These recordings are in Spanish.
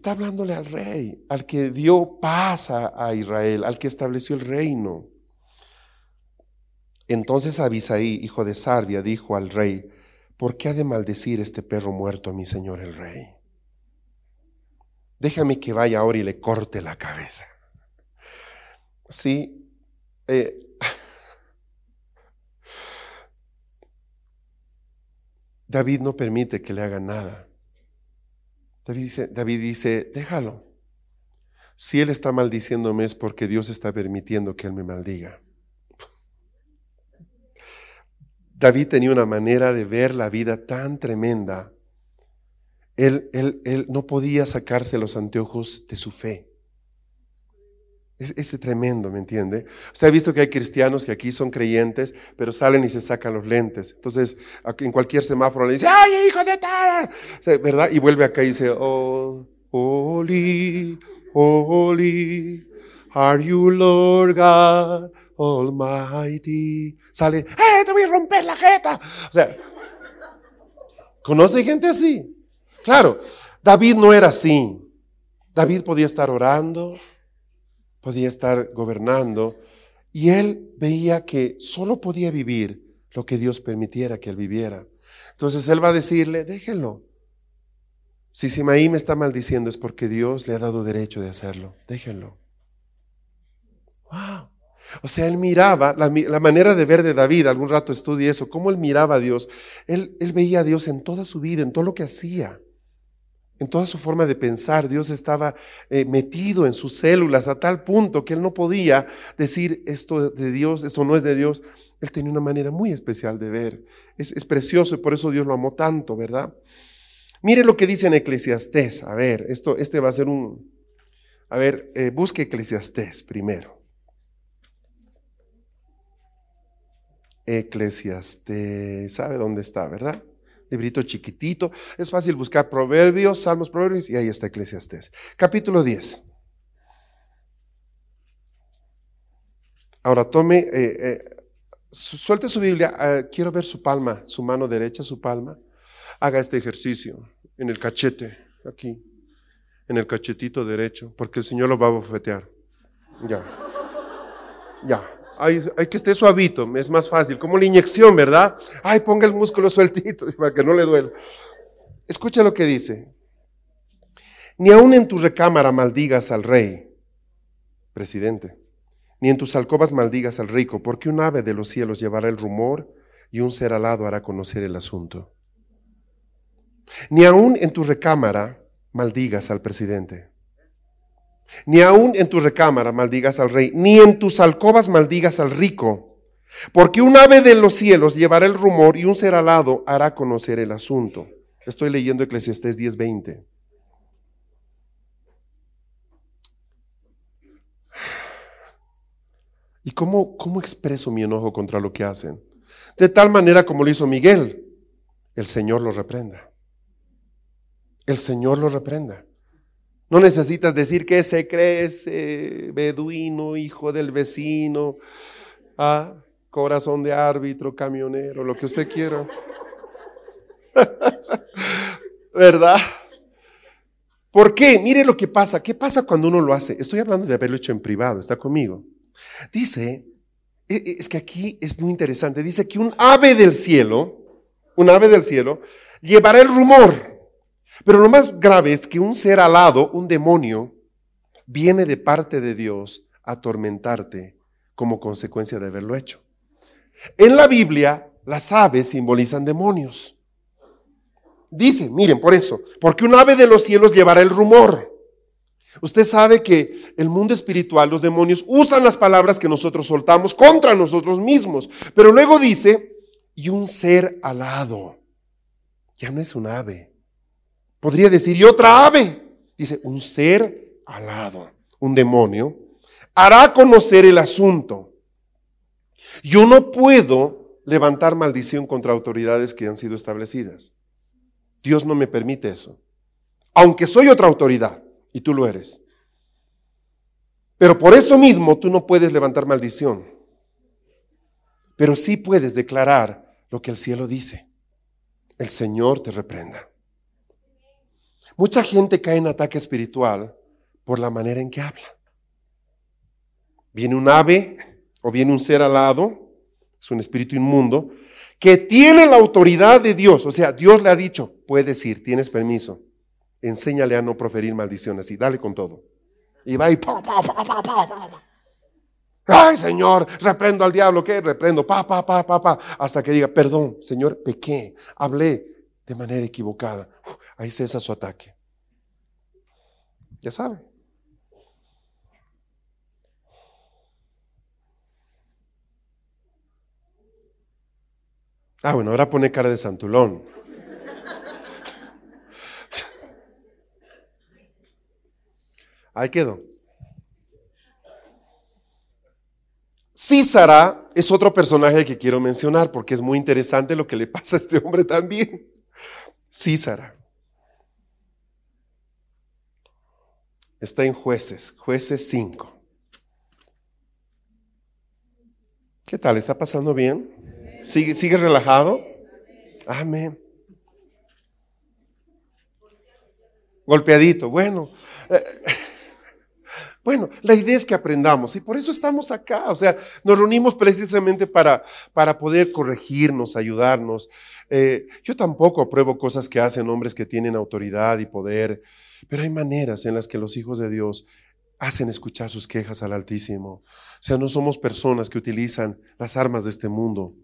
Está hablándole al rey, al que dio paz a, Israel, al que estableció el reino. Entonces Abisaí, hijo de Sarbia, dijo al rey, ¿por qué ha de maldecir este perro muerto a mi señor el rey? Déjame que vaya ahora y le corte la cabeza. Sí, eh, David no permite que le haga nada. David dice, David dice, déjalo. Si él está maldiciéndome es porque Dios está permitiendo que él me maldiga. David tenía una manera de ver la vida tan tremenda. Él, él, él no podía sacarse los anteojos de su fe. Es, es, tremendo, ¿me entiende? Usted ha visto que hay cristianos que aquí son creyentes, pero salen y se sacan los lentes. Entonces, en cualquier semáforo le dice, ¡ay, hijo de tal! ¿Verdad? Y vuelve acá y dice, oh, holy, holy, are you Lord God Almighty? Sale, ¡eh, te voy a romper la jeta! O sea, ¿conoce gente así? Claro, David no era así. David podía estar orando, podía estar gobernando y él veía que solo podía vivir lo que Dios permitiera que él viviera. Entonces él va a decirle, déjenlo. Si Simaí me está maldiciendo es porque Dios le ha dado derecho de hacerlo. Déjenlo. Wow. O sea, él miraba, la, la, manera de ver de David, algún rato estudie eso, cómo él miraba a Dios. Él, él veía a Dios en toda su vida, en todo lo que hacía en toda su forma de pensar. Dios estaba eh, metido en sus células a tal punto que él no podía decir esto de Dios, esto no es de Dios. Él tenía una manera muy especial de ver. Es, precioso y por eso Dios lo amó tanto, ¿verdad? Mire lo que dice en Eclesiastés. A ver, esto, este va a ser un... A ver, eh, busque Eclesiastés primero. Eclesiastés, ¿sabe dónde está, verdad? Librito chiquitito. Es fácil buscar proverbios, salmos, proverbios, y ahí está Eclesiastés. Capítulo 10. Ahora tome, eh, eh, suelte su Biblia, ah, quiero ver su palma, su mano derecha, su palma. Haga este ejercicio en el cachete, aquí, en el cachetito derecho, porque el Señor lo va a bofetear. Ya, ya. Hay, que esté suavito, es más fácil, como la inyección, ¿verdad? Ay, ponga el músculo sueltito para que no le duela. Escucha lo que dice. Ni aun en tu recámara maldigas al rey, presidente, ni en tus alcobas maldigas al rico, porque un ave de los cielos llevará el rumor y un ser alado hará conocer el asunto. Ni aun en tu recámara maldigas al presidente ni aun en tu recámara maldigas al rey, ni en tus alcobas maldigas al rico, porque un ave de los cielos llevará el rumor y un ser alado hará conocer el asunto. Estoy leyendo Eclesiastés 10:20. ¿Y cómo, cómo expreso mi enojo contra lo que hacen? De tal manera como lo hizo Miguel, el Señor lo reprenda. El Señor lo reprenda. No necesitas decir que se cree ese beduino, hijo del vecino, ah, corazón de árbitro, camionero, lo que usted quiera. ¿Verdad? ¿Por qué? Mire lo que pasa. ¿Qué pasa cuando uno lo hace? Estoy hablando de haberlo hecho en privado, está conmigo. Dice, e, e, es que aquí es muy interesante, dice que un ave del cielo, un ave del cielo, llevará el rumor pero lo más grave es que un ser alado, un demonio, viene de parte de Dios a atormentarte como consecuencia de haberlo hecho. En la Biblia, las aves simbolizan demonios. Dice, miren, por eso, porque un ave de los cielos llevará el rumor. Usted sabe que el mundo espiritual, los demonios, usan las palabras que nosotros soltamos contra nosotros mismos. Pero luego dice, y un ser alado. ya no es un ave. Podría decir, y otra ave. Dice, un ser alado, un demonio, hará conocer el asunto. Yo no puedo levantar maldición contra autoridades que han sido establecidas. Dios no me permite eso. Aunque soy otra autoridad, y tú lo eres. Pero por eso mismo tú no puedes levantar maldición. Pero sí puedes declarar lo que el cielo dice. El Señor te reprenda. Mucha gente cae en ataque espiritual por la manera en que habla. Viene un ave o viene un ser alado, es un espíritu inmundo, que tiene la autoridad de Dios. O sea, Dios le ha dicho, puedes ir, tienes permiso. Enséñale a no proferir maldiciones y dale con todo. Y va y pa, pa, pa, Ay, Señor, reprendo al diablo, ¿qué? Reprendo, pa, pa, pa, pa, pa, hasta que diga, perdón, Señor, pequé, hablé de manera equivocada. Ahí cesa su ataque. Ya sabe. Ah, bueno, ahora pone cara de santulón. Ahí quedó. Císara es otro personaje que quiero mencionar porque es muy interesante lo que le pasa a este hombre también. Císara. Está en jueces, jueces 5. ¿Qué tal? ¿Está pasando bien? ¿Sigue, sigue relajado? Amén. Golpeadito. Bueno. Bueno, la idea es que aprendamos y por eso estamos acá. O sea, nos reunimos precisamente para, para poder corregirnos, ayudarnos. Eh, yo tampoco apruebo cosas que hacen hombres que tienen autoridad y poder, pero hay maneras en las que los hijos de Dios hacen escuchar sus quejas al Altísimo. O sea, no somos personas que utilizan las armas de este mundo.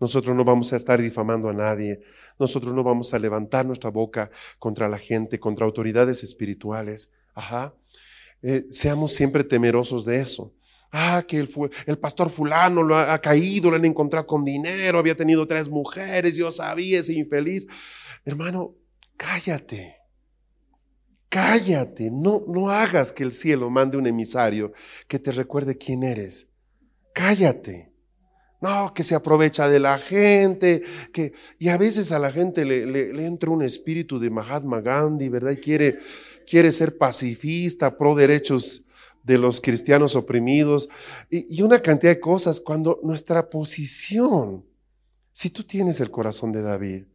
Nosotros no vamos a estar difamando a nadie. Nosotros no vamos a levantar nuestra boca contra la gente, contra autoridades espirituales. Ajá. Eh, seamos siempre temerosos de eso. Ah, que el, el pastor fulano lo ha, caído, lo han encontrado con dinero, había tenido tres mujeres, yo sabía, ese infeliz. Hermano, cállate. Cállate, no, no hagas que el cielo mande un emisario que te recuerde quién eres. Cállate. No, que se aprovecha de la gente, que, y a veces a la gente le, le entra un espíritu de Mahatma Gandhi, ¿verdad? Y quiere, quiere ser pacifista, pro derechos de los cristianos oprimidos y, una cantidad de cosas cuando nuestra posición, si tú tienes el corazón de David,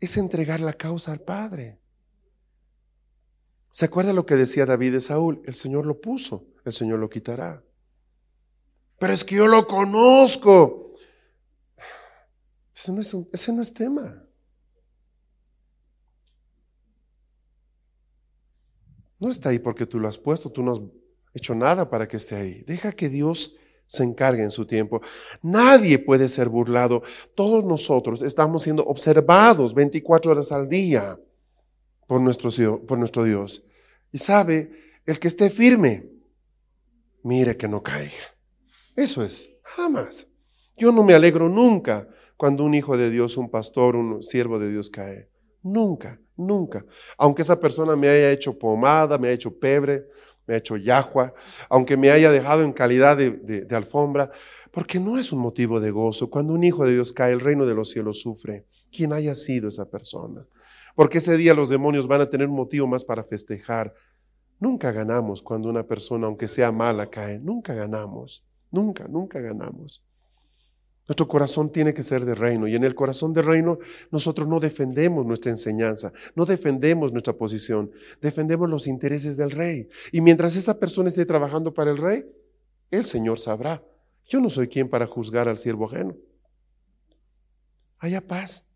es entregar la causa al Padre. ¿Se acuerda lo que decía David de Saúl? El Señor lo puso, el Señor lo quitará. Pero es que yo lo conozco. Ese no es, ese no es tema. No está ahí porque tú lo has puesto, tú no has hecho nada para que esté ahí. Deja que Dios se encargue en su tiempo. Nadie puede ser burlado. Todos nosotros estamos siendo observados 24 horas al día por nuestro, por nuestro Dios. Y sabe, el que esté firme, mire que no caiga. Eso es, jamás. Yo no me alegro nunca cuando un hijo de Dios, un pastor, un siervo de Dios cae. Nunca. Nunca. Aunque esa persona me haya hecho pomada, me haya hecho pebre, me haya hecho yahua, aunque me haya dejado en calidad de, de, alfombra, porque no es un motivo de gozo. Cuando un hijo de Dios cae, el reino de los cielos sufre. Quien haya sido esa persona. Porque ese día los demonios van a tener un motivo más para festejar. Nunca ganamos cuando una persona, aunque sea mala, cae. Nunca ganamos. Nunca, nunca ganamos. Nuestro corazón tiene que ser de reino y en el corazón de reino nosotros no defendemos nuestra enseñanza, no defendemos nuestra posición, defendemos los intereses del rey. Y mientras esa persona esté trabajando para el rey, el Señor sabrá. Yo no soy quien para juzgar al siervo ajeno. Haya paz.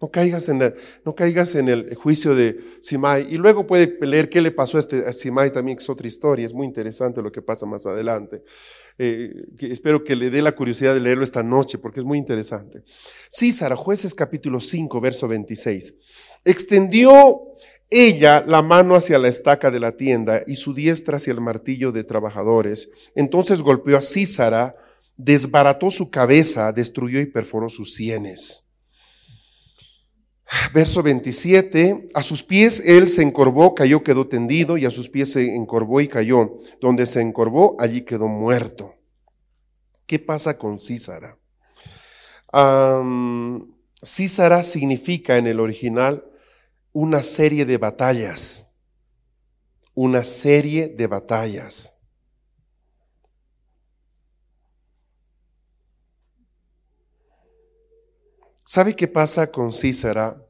No caigas, en el, no caigas en el juicio de Simai. Y luego puede leer qué le pasó a, este, a Simai también, que es otra historia. Es muy interesante lo que pasa más adelante. Eh, espero que le dé la curiosidad de leerlo esta noche porque es muy interesante. Císara, jueces capítulo 5, verso 26. Extendió ella la mano hacia la estaca de la tienda y su diestra hacia el martillo de trabajadores. Entonces golpeó a Císara, desbarató su cabeza, destruyó y perforó sus sienes. Verso 27, a sus pies él se encorvó, cayó, quedó tendido, y a sus pies se encorvó y cayó. Donde se encorvó, allí quedó muerto. ¿Qué pasa con Císara? Císara significa en el original una serie de batallas, una serie de batallas. ¿Sabe qué pasa con Císara?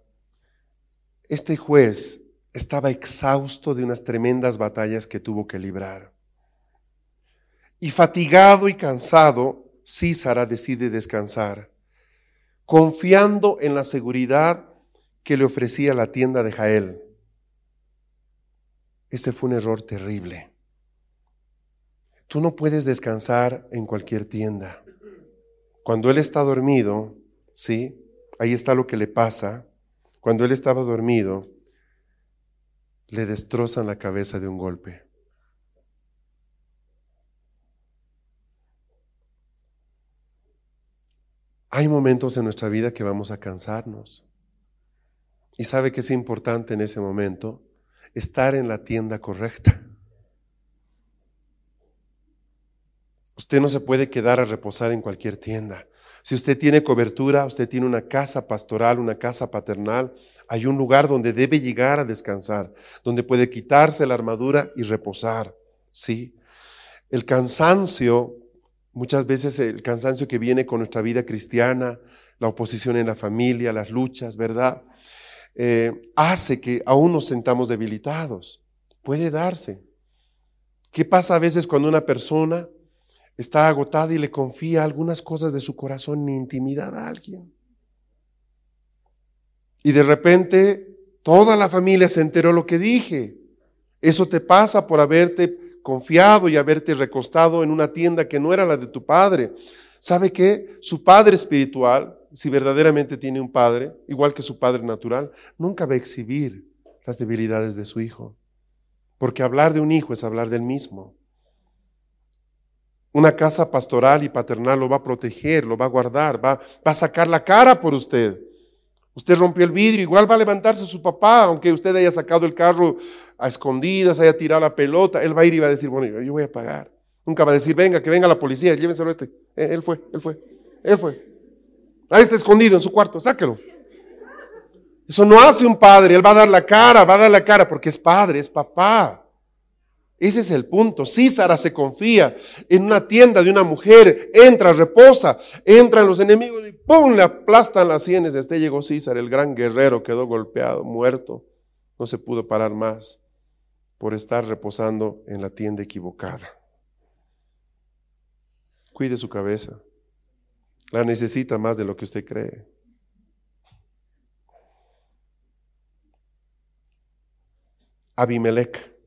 Este juez estaba exhausto de unas tremendas batallas que tuvo que librar. Y fatigado y cansado, Císara decide descansar, confiando en la seguridad que le ofrecía la tienda de Jael. Ese fue un error terrible. Tú no puedes descansar en cualquier tienda. Cuando él está dormido, ¿sí? Ahí está lo que le pasa. Cuando él estaba dormido, le destrozan la cabeza de un golpe. Hay momentos en nuestra vida que vamos a cansarnos. Y sabe que es importante en ese momento estar en la tienda correcta. Usted no se puede quedar a reposar en cualquier tienda. Si usted tiene cobertura, usted tiene una casa pastoral, una casa paternal, hay un lugar donde debe llegar a descansar, donde puede quitarse la armadura y reposar. ¿sí? El cansancio, muchas veces el cansancio que viene con nuestra vida cristiana, la oposición en la familia, las luchas, ¿verdad? Eh, hace que aún nos sentamos debilitados. Puede darse. ¿Qué pasa a veces cuando una persona está agotada y le confía algunas cosas de su corazón en intimidad a alguien. Y de repente toda la familia se enteró lo que dije. Eso te pasa por haberte confiado y haberte recostado en una tienda que no era la de tu padre. ¿Sabe qué? Su padre espiritual, si verdaderamente tiene un padre, igual que su padre natural, nunca va a exhibir las debilidades de su hijo. Porque hablar de un hijo es hablar del mismo. Una casa pastoral y paternal lo va a proteger, lo va a guardar, va, va a sacar la cara por usted. Usted rompió el vidrio, igual va a levantarse su papá, aunque usted haya sacado el carro a escondidas, haya tirado la pelota, él va a ir y va a decir, bueno, yo voy a pagar. Nunca va a decir, venga, que venga la policía, llévenselo a este. Eh, él fue, él fue, él fue. Ahí está escondido en su cuarto, sáquelo. Eso no hace un padre, él va a dar la cara, va a dar la cara porque es padre, es papá. Ese es el punto. Císara se confía en una tienda de una mujer, entra, reposa, entran los enemigos y ¡pum! le aplastan las sienes. Este llegó César, el gran guerrero, quedó golpeado, muerto. No se pudo parar más por estar reposando en la tienda equivocada. Cuide su cabeza. La necesita más de lo que usted cree. Abimelech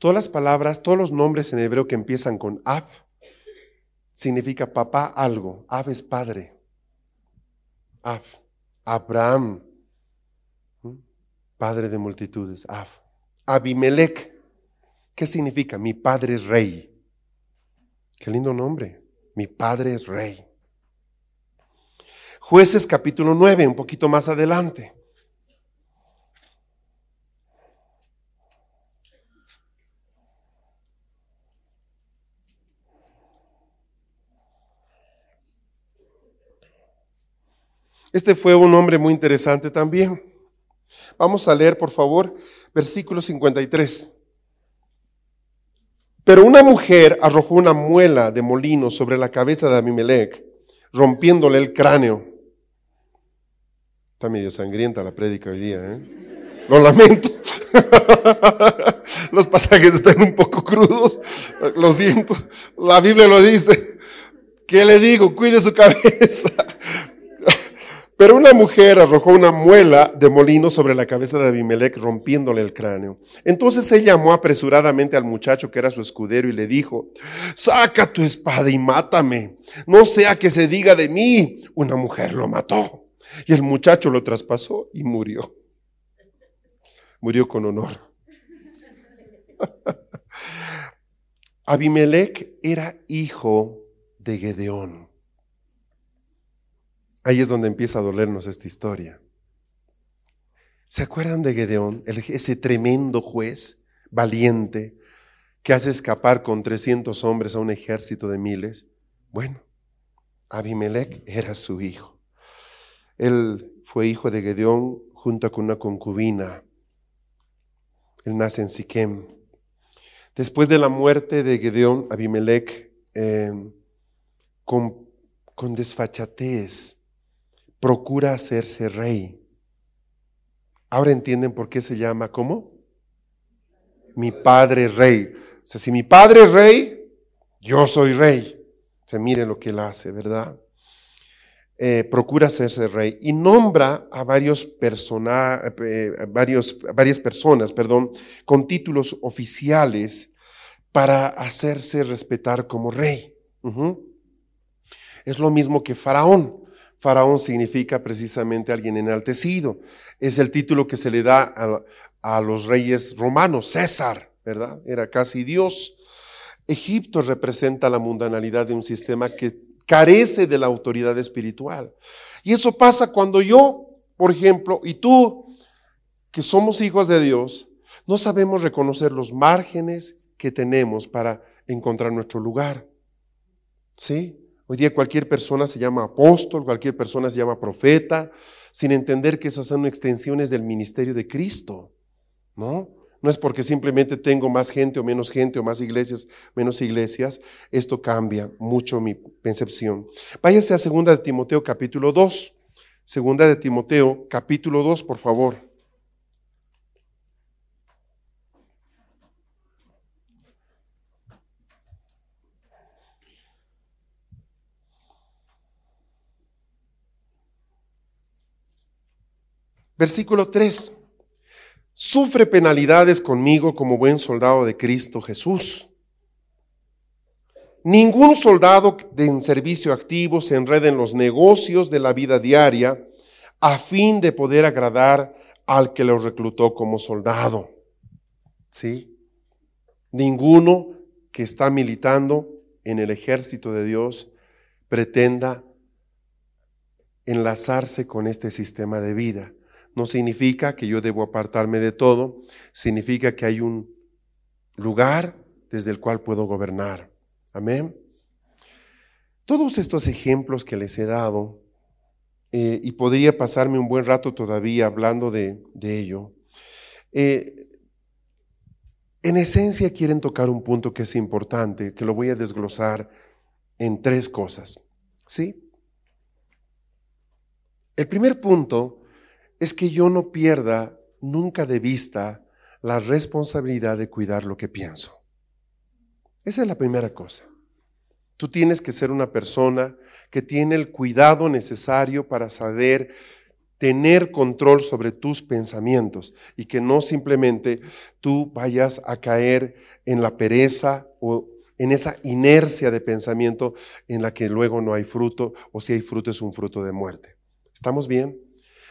Todas las palabras, todos los nombres en hebreo que empiezan con Ab, significa papá algo. Ab es padre. Ab. Abraham, padre de multitudes. Ab. Abimelech, ¿qué significa? Mi padre es rey. Qué lindo nombre. Mi padre es rey. Jueces capítulo 9, un poquito más adelante. Este fue un hombre muy interesante también. Vamos a leer, por favor, versículo 53. Pero una mujer arrojó una muela de molino sobre la cabeza de Abimelech, rompiéndole el cráneo. Está medio sangrienta la prédica hoy día, ¿eh? Lo lamento. Los pasajes están un poco crudos. Lo siento. La Biblia lo dice. ¿Qué le digo? Cuide su cabeza. Pero una mujer arrojó una muela de molino sobre la cabeza de Abimelech, rompiéndole el cráneo. Entonces él llamó apresuradamente al muchacho que era su escudero y le dijo, saca tu espada y mátame, no sea que se diga de mí, una mujer lo mató. Y el muchacho lo traspasó y murió. Murió con honor. Abimelech era hijo de Gedeón. Ahí es donde empieza a dolernos esta historia. ¿Se acuerdan de Gedeón, ese tremendo juez, valiente, que hace escapar con 300 hombres a un ejército de miles? Bueno, Abimelech era su hijo. Él fue hijo de Gedeón junto con una concubina. Él nace en Siquem. Después de la muerte de Gedeón, Abimelech, eh, con, con desfachatez, procura hacerse rey. Ahora entienden por qué se llama ¿cómo? Mi padre rey. O sea, si mi padre es rey, yo soy rey. Se mire lo que él hace, ¿verdad? Eh, procura hacerse rey y nombra a varios persona, eh, varios, varias personas, perdón, con títulos oficiales para hacerse respetar como rey. Es lo mismo que Faraón. Faraón significa precisamente alguien enaltecido. Es el título que se le da a, los reyes romanos, César, ¿verdad? Era casi Dios. Egipto representa la mundanalidad de un sistema que carece de la autoridad espiritual. Y eso pasa cuando yo, por ejemplo, y tú, que somos hijos de Dios, no sabemos reconocer los márgenes que tenemos para encontrar nuestro lugar. ¿Sí? Hoy día cualquier persona se llama apóstol, cualquier persona se llama profeta, sin entender que esas son extensiones del ministerio de Cristo, ¿no? No es porque simplemente tengo más gente o menos gente o más iglesias, menos iglesias. Esto cambia mucho mi percepción. Váyase a 2 de Timoteo capítulo 2. Segunda de Timoteo capítulo 2, por favor. Versículo 3. Sufre penalidades conmigo como buen soldado de Cristo Jesús. Ningún soldado en servicio activo se enreda en los negocios de la vida diaria a fin de poder agradar al que lo reclutó como soldado. ¿Sí? Ninguno que está militando en el ejército de Dios pretenda enlazarse con este sistema de vida no significa que yo debo apartarme de todo, significa que hay un lugar desde el cual puedo gobernar. Amén. Todos estos ejemplos que les he dado, eh, y podría pasarme un buen rato todavía hablando de, ello, eh, en esencia quieren tocar un punto que es importante, que lo voy a desglosar en tres cosas. ¿Sí? El primer punto es que yo no pierda nunca de vista la responsabilidad de cuidar lo que pienso. Esa es la primera cosa. Tú tienes que ser una persona que tiene el cuidado necesario para saber tener control sobre tus pensamientos y que no simplemente tú vayas a caer en la pereza o en esa inercia de pensamiento en la que luego no hay fruto o si hay fruto es un fruto de muerte. ¿Estamos bien?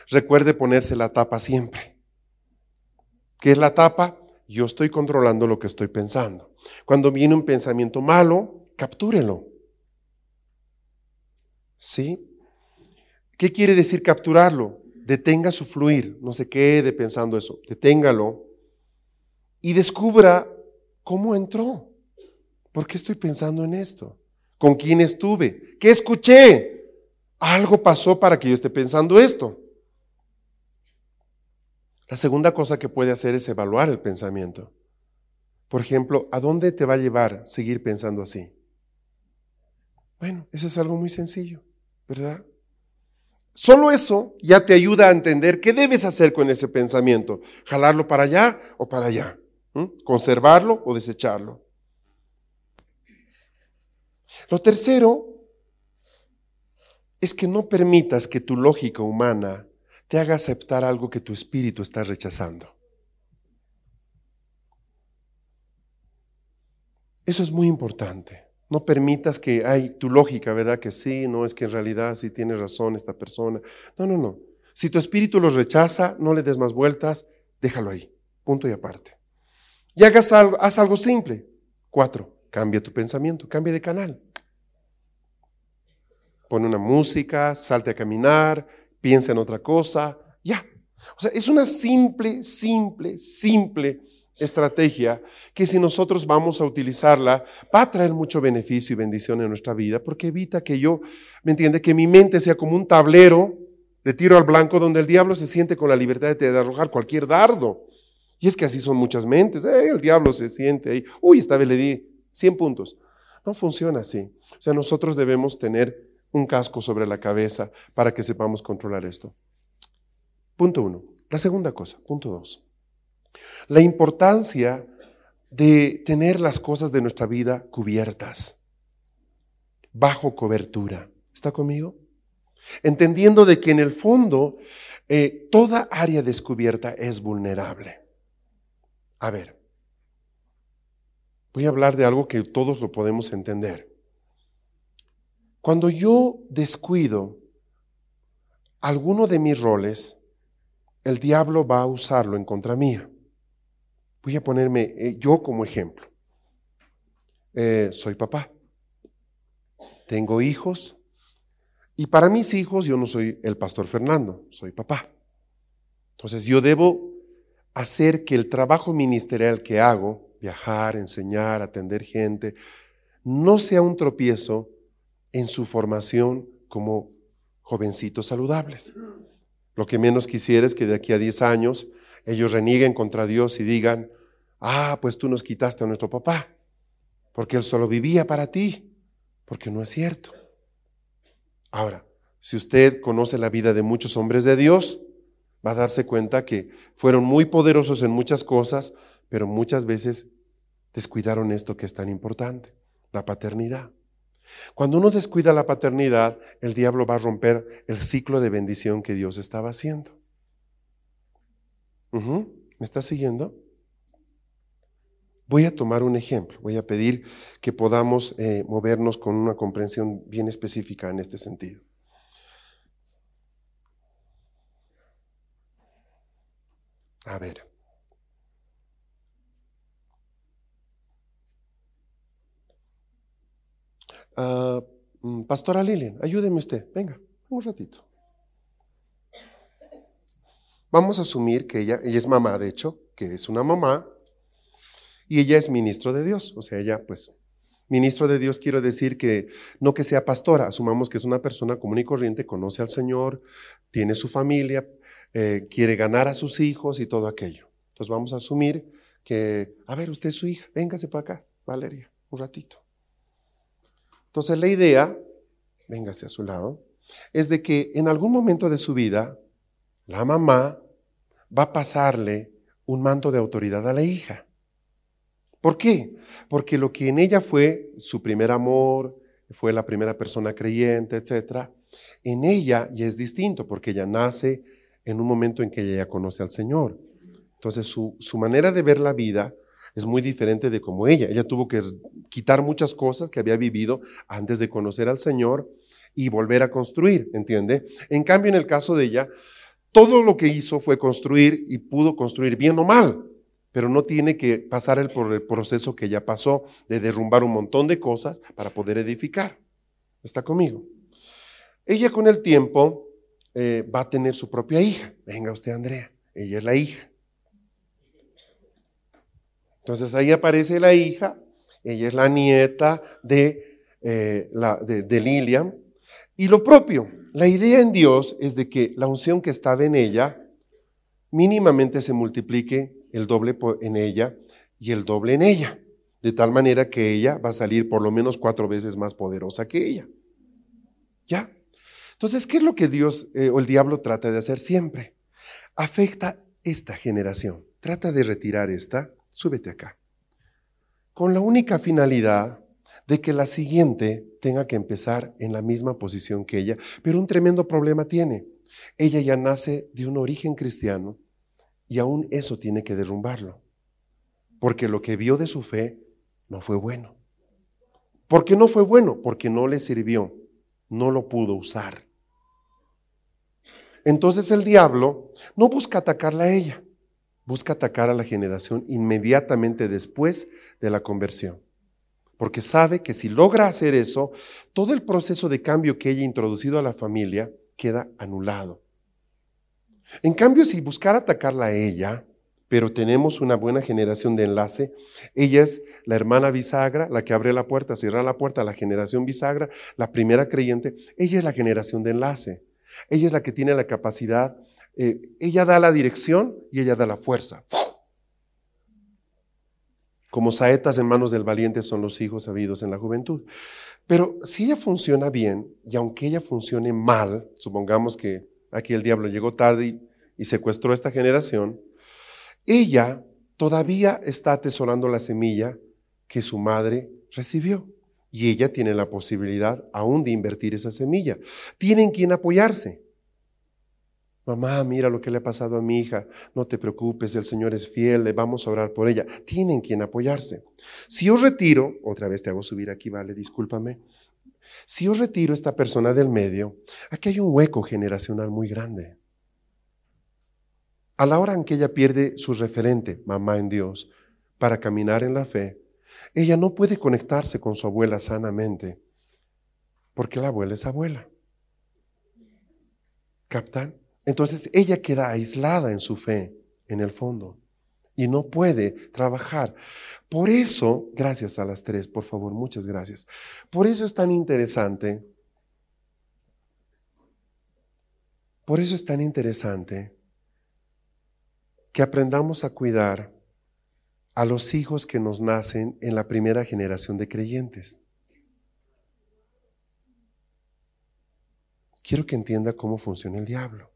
Recuerde ponerse la tapa siempre. ¿Qué es la tapa? Yo estoy controlando lo que estoy pensando. Cuando viene un pensamiento malo, captúrelo. ¿Sí? ¿Qué quiere decir capturarlo? Detenga su fluir, no se quede pensando eso, deténgalo y descubra cómo entró. ¿Por qué estoy pensando en esto? ¿Con quién estuve? ¿Qué escuché? Algo pasó para que yo esté pensando esto. La segunda cosa que puede hacer es evaluar el pensamiento. Por ejemplo, ¿a dónde te va a llevar seguir pensando así? Bueno, eso es algo muy sencillo, ¿verdad? Solo eso ya te ayuda a entender qué debes hacer con ese pensamiento. ¿Jalarlo para allá o para allá? ¿Conservarlo o desecharlo? Lo tercero es que no permitas que tu lógica humana te haga aceptar algo que tu espíritu está rechazando. Eso es muy importante. No permitas que hay tu lógica, ¿verdad? Que sí, no es que en realidad sí tiene razón esta persona. No, no, no. Si tu espíritu lo rechaza, no le des más vueltas, déjalo ahí. Punto y aparte. Y hagas algo, haz algo simple. Cuatro, cambia tu pensamiento, cambia de canal. pone una música, salte a caminar, piensa en otra cosa, ya. O sea, es una simple, simple, simple estrategia que si nosotros vamos a utilizarla va a traer mucho beneficio y bendición en nuestra vida porque evita que yo, ¿me entiende? Que mi mente sea como un tablero de tiro al blanco donde el diablo se siente con la libertad de arrojar cualquier dardo. Y es que así son muchas mentes. Eh, el diablo se siente ahí. Uy, esta vez le di 100 puntos. No funciona así. O sea, nosotros debemos tener un casco sobre la cabeza para que sepamos controlar esto. Punto uno. La segunda cosa, punto dos. La importancia de tener las cosas de nuestra vida cubiertas, bajo cobertura. ¿Está conmigo? Entendiendo de que en el fondo eh, toda área descubierta es vulnerable. A ver, voy a hablar de algo que todos lo podemos entender. Cuando yo descuido alguno de mis roles, el diablo va a usarlo en contra mía. Voy a ponerme eh, yo como ejemplo. Eh, soy papá. Tengo hijos. Y para mis hijos yo no soy el pastor Fernando, soy papá. Entonces yo debo hacer que el trabajo ministerial que hago, viajar, enseñar, atender gente, no sea un tropiezo en su formación como jovencitos saludables. Lo que menos quisiera es que de aquí a 10 años ellos renieguen contra Dios y digan, ah, pues tú nos quitaste a nuestro papá, porque él solo vivía para ti, porque no es cierto. Ahora, si usted conoce la vida de muchos hombres de Dios, va a darse cuenta que fueron muy poderosos en muchas cosas, pero muchas veces descuidaron esto que es tan importante, la paternidad. Cuando uno descuida la paternidad, el diablo va a romper el ciclo de bendición que Dios estaba haciendo. ¿Me está siguiendo? Voy a tomar un ejemplo, voy a pedir que podamos eh, movernos con una comprensión bien específica en este sentido. A ver. Ah, mm, Pastora Lilian, ayúdeme usted. Venga, un ratito. Vamos a asumir que ella, ella es mamá, de hecho, que es una mamá, y ella es ministro de Dios. O sea, ella, pues, ministro de Dios quiero decir que no que sea pastora, asumamos que es una persona común y corriente, conoce al Señor, tiene su familia, eh, quiere ganar a sus hijos y todo aquello. Entonces vamos a asumir que, a ver, usted es su hija, véngase para acá, Valeria, un ratito. Entonces la idea, véngase a su lado, es de que en algún momento de su vida, la mamá va a pasarle un manto de autoridad a la hija. ¿Por qué? Porque lo que en ella fue su primer amor, fue la primera persona creyente, etc., en ella ya es distinto, porque ella nace en un momento en que ella ya conoce al Señor. Entonces su, su manera de ver la vida es muy diferente de como ella. Ella tuvo que quitar muchas cosas que había vivido antes de conocer al Señor y volver a construir, ¿entiende? En cambio, en el caso de ella, todo lo que hizo fue construir y pudo construir bien o mal, pero no tiene que pasar el, proceso que ella pasó de derrumbar un montón de cosas para poder edificar. ¿Está conmigo? Ella con el tiempo eh, va a tener su propia hija. Venga usted, Andrea. Ella es la hija. Entonces ahí aparece la hija, ella es la nieta de, eh, la, de, Lilian. Y lo propio, la idea en Dios es de que la unción que estaba en ella mínimamente se multiplique el doble en ella y el doble en ella, de tal manera que ella va a salir por lo menos cuatro veces más poderosa que ella. ¿Ya? Entonces, ¿qué es lo que Dios eh, o el diablo trata de hacer siempre? Afecta esta generación, trata de retirar esta súbete acá. Con la única finalidad de que la siguiente tenga que empezar en la misma posición que ella. Pero un tremendo problema tiene. Ella ya nace de un origen cristiano y aún eso tiene que derrumbarlo. Porque lo que vio de su fe no fue bueno. ¿Por qué no fue bueno? Porque no le sirvió, no lo pudo usar. Entonces el diablo no busca atacarla a ella busca atacar a la generación inmediatamente después de la conversión. porque sabe que si logra hacer eso, todo el proceso de cambio que ella ha introducido a la familia queda anulado. En cambio, si buscara atacarla a ella, pero tenemos una buena generación de enlace, ella es la hermana bisagra, la que abre la puerta, cierra la puerta, la generación bisagra, la primera creyente, ella es la generación de enlace. Ella es la que tiene la capacidad, eh, ella da la dirección y ella da la fuerza. Como saetas en manos del valiente son los hijos habidos en la juventud. Pero si ella funciona bien, y aunque ella funcione mal, supongamos que aquí el diablo llegó tarde y, secuestró a esta generación, ella todavía está atesorando la semilla que su madre recibió. Y ella tiene la posibilidad aún de invertir esa semilla. Tienen quien apoyarse. Mamá, mira lo que le ha pasado a mi hija. No te preocupes, el Señor es fiel, le vamos a orar por ella. Tienen quien apoyarse. Si yo retiro, otra vez te hago subir aquí, vale, discúlpame. Si yo retiro esta persona del medio, aquí hay un hueco generacional muy grande. A la hora en que ella pierde su referente, mamá en Dios, para caminar en la fe, ella no puede conectarse con su abuela sanamente, porque la abuela es abuela. ¿Captan? Entonces ella queda aislada en su fe, en el fondo, y no puede trabajar. Por eso, gracias a las tres, por favor, muchas gracias. Por eso es tan interesante, por eso es tan interesante que aprendamos a cuidar a los hijos que nos nacen en la primera generación de creyentes. Quiero que entienda cómo funciona el diablo.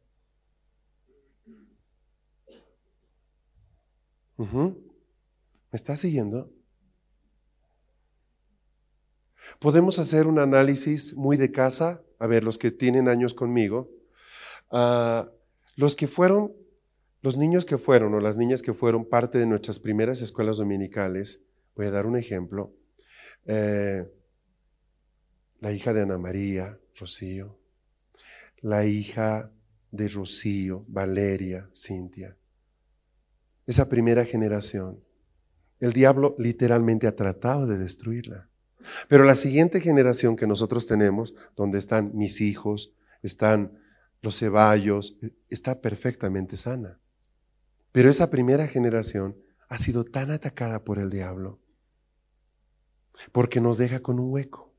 ¿Me está siguiendo? Podemos hacer un análisis muy de casa, a ver, los que tienen años conmigo, ah, los que fueron, los niños que fueron o las niñas que fueron parte de nuestras primeras escuelas dominicales, voy a dar un ejemplo, eh, la hija de Ana María, Rocío, la hija de Rocío, Valeria, Cintia, esa primera generación, el diablo literalmente ha tratado de destruirla. Pero la siguiente generación que nosotros tenemos, donde están mis hijos, están los ceballos, está perfectamente sana. Pero esa primera generación ha sido tan atacada por el diablo porque nos deja con un hueco.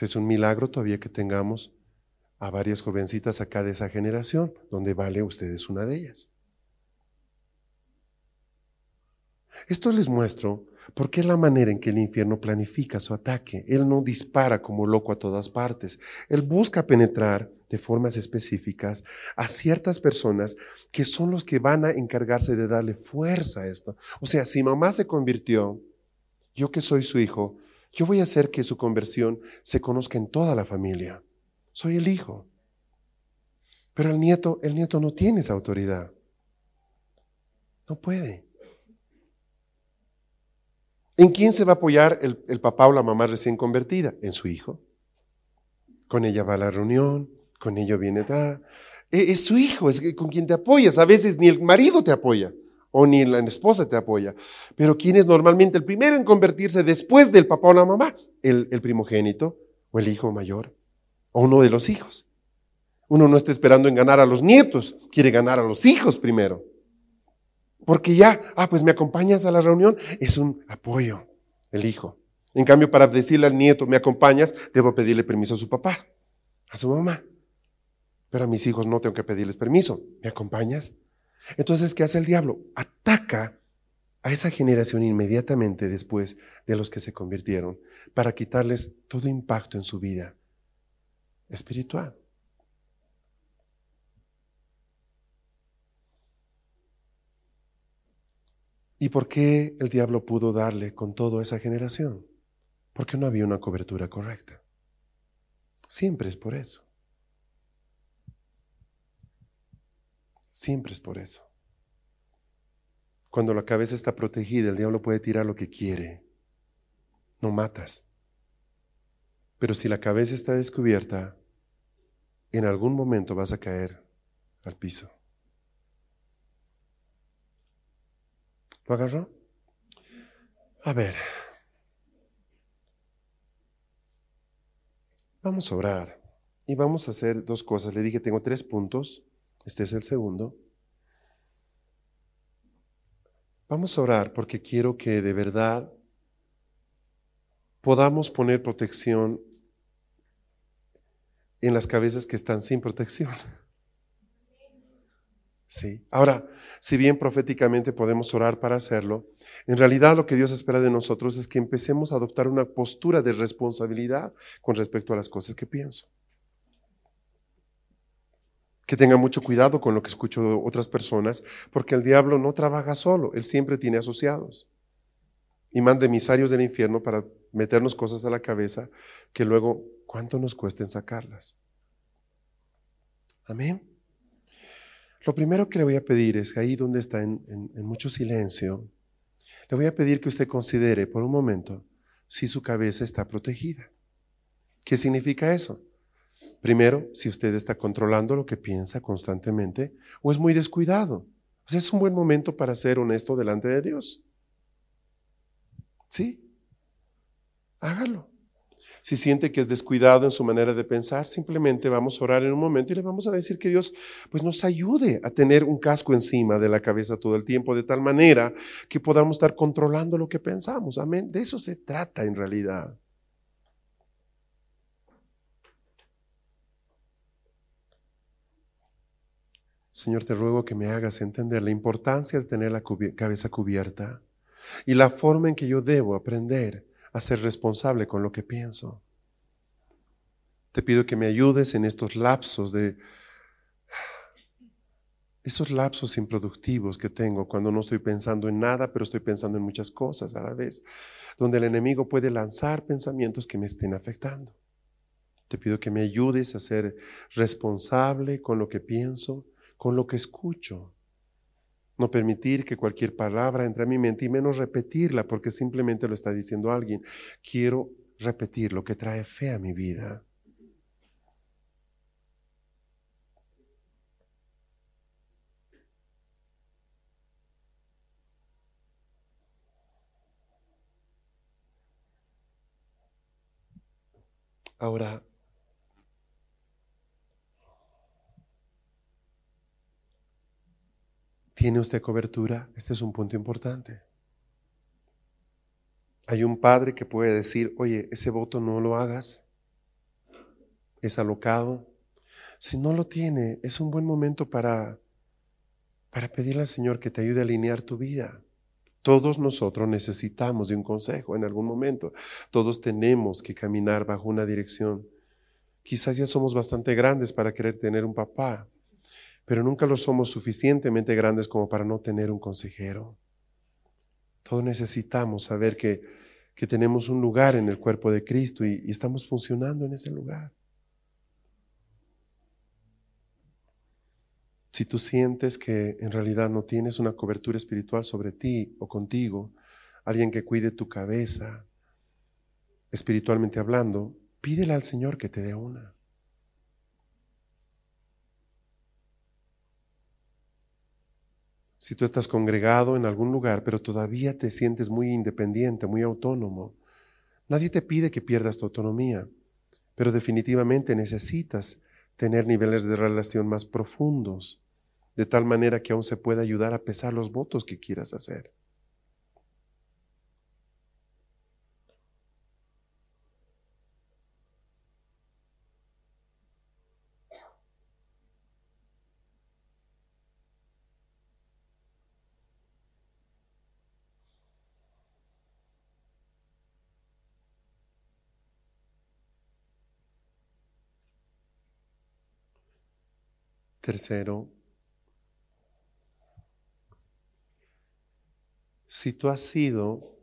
Es un milagro todavía que tengamos a varias jovencitas acá de esa generación, donde vale ustedes una de ellas. Esto les muestro porque es la manera en que el infierno planifica su ataque. Él no dispara como loco a todas partes. Él busca penetrar de formas específicas a ciertas personas que son los que van a encargarse de darle fuerza a esto. O sea, si mamá se convirtió, yo que soy su hijo, yo voy a hacer que su conversión se conozca en toda la familia. Soy el hijo. Pero el nieto, el nieto no tiene esa autoridad. No puede. ¿En quién se va a apoyar el, papá o la mamá recién convertida? En su hijo. Con ella va a la reunión, con ello viene da. E, es, su hijo, es con quien te apoyas. A veces ni el marido te apoya o ni la esposa te apoya. Pero ¿quién es normalmente el primero en convertirse después del papá o la mamá? El, el primogénito o el hijo mayor o uno de los hijos. Uno no está esperando en ganar a los nietos, quiere ganar a los hijos primero. Porque ya, ah, pues me acompañas a la reunión, es un apoyo, el hijo. En cambio, para decirle al nieto, me acompañas, debo pedirle permiso a su papá, a su mamá. Pero a mis hijos no tengo que pedirles permiso, ¿me acompañas? Entonces, ¿qué hace el diablo? Ataca a esa generación inmediatamente después de los que se convirtieron para quitarles todo impacto en su vida espiritual. ¿Y por qué el diablo pudo darle con toda esa generación? Porque no había una cobertura correcta. Siempre es por eso. Siempre es por eso. Cuando la cabeza está protegida, el diablo puede tirar lo que quiere. No matas. Pero si la cabeza está descubierta, en algún momento vas a caer al piso. ¿Lo agarró? A ver. Vamos a orar y vamos a hacer dos cosas. Le dije, tengo tres puntos. Este es el segundo. Vamos a orar porque quiero que de verdad podamos poner protección en las cabezas que están sin protección. Sí. Ahora, si bien proféticamente podemos orar para hacerlo, en realidad lo que Dios espera de nosotros es que empecemos a adoptar una postura de responsabilidad con respecto a las cosas que pienso. Que tenga mucho cuidado con lo que escucho de otras personas, porque el diablo no trabaja solo, él siempre tiene asociados. Y manda emisarios del infierno para meternos cosas a la cabeza que luego, ¿cuánto nos cuesta sacarlas? Amén. Lo primero que le voy a pedir es, ahí donde está en, mucho silencio, le voy a pedir que usted considere por un momento si su cabeza está protegida. ¿Qué significa eso? Primero, si usted está controlando lo que piensa constantemente o es muy descuidado. O es un buen momento para ser honesto delante de Dios. ¿Sí? Hágalo. Si siente que es descuidado en su manera de pensar, simplemente vamos a orar en un momento y le vamos a decir que Dios pues nos ayude a tener un casco encima de la cabeza todo el tiempo de tal manera que podamos estar controlando lo que pensamos. Amén. De eso se trata en realidad. Señor, te ruego que me hagas entender la importancia de tener la cabeza cubierta y la forma en que yo debo aprender a ser responsable con lo que pienso. Te pido que me ayudes en estos lapsos de esos lapsos improductivos que tengo cuando no estoy pensando en nada, pero estoy pensando en muchas cosas a la vez, donde el enemigo puede lanzar pensamientos que me estén afectando. Te pido que me ayudes a ser responsable con lo que pienso, con lo que escucho, no permitir que cualquier palabra entre a mi mente y menos repetirla porque simplemente lo está diciendo alguien. Quiero repetir lo que trae fe a mi vida. Ahora, ¿Tiene usted cobertura? Este es un punto importante. Hay un padre que puede decir, oye, ese voto no lo hagas, es alocado. Si no lo tiene, es un buen momento para, para pedirle al Señor que te ayude a alinear tu vida. Todos nosotros necesitamos de un consejo en algún momento. Todos tenemos que caminar bajo una dirección. Quizás ya somos bastante grandes para querer tener un papá, pero nunca lo somos suficientemente grandes como para no tener un consejero. Todos necesitamos saber que, que tenemos un lugar en el cuerpo de Cristo y, y estamos funcionando en ese lugar. Si tú sientes que en realidad no tienes una cobertura espiritual sobre ti o contigo, alguien que cuide tu cabeza, espiritualmente hablando, pídele al Señor que te dé una. Si tú estás congregado en algún lugar, pero todavía te sientes muy independiente, muy autónomo, nadie te pide que pierdas tu autonomía, pero definitivamente necesitas tener niveles de relación más profundos, de tal manera que aún se pueda ayudar a pesar los votos que quieras hacer. Tercero, si tú has sido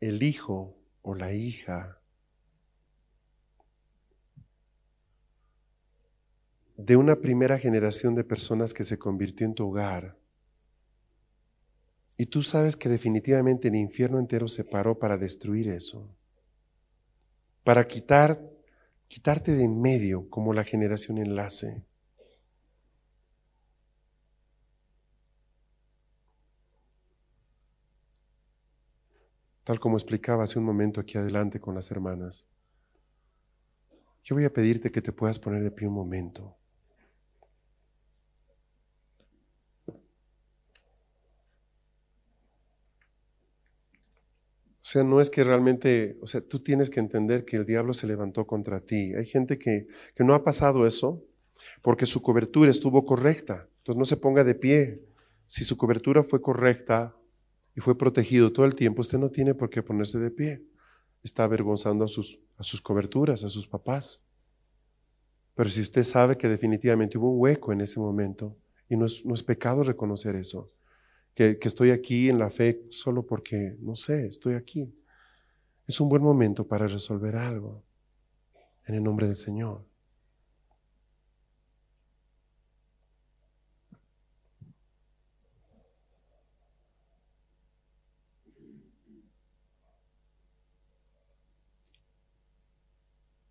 el hijo o la hija de una primera generación de personas que se convirtió en tu hogar, y tú sabes que definitivamente el infierno entero se paró para destruir eso, para quitar, quitarte de en medio como la generación enlace. Tal como explicaba hace un momento aquí adelante con las hermanas. Yo voy a pedirte que te puedas poner de pie un momento. O sea, no es que realmente, o sea, tú tienes que entender que el diablo se levantó contra ti. Hay gente que, que no ha pasado eso porque su cobertura estuvo correcta. Entonces no se ponga de pie. Si su cobertura fue correcta y fue protegido todo el tiempo, usted no tiene por qué ponerse de pie. Está avergonzando a sus, a sus coberturas, a sus papás. Pero si usted sabe que definitivamente hubo un hueco en ese momento, y no es, no es pecado reconocer eso, que, estoy aquí en la fe solo porque, no sé, estoy aquí. Es un buen momento para resolver algo en el nombre del Señor.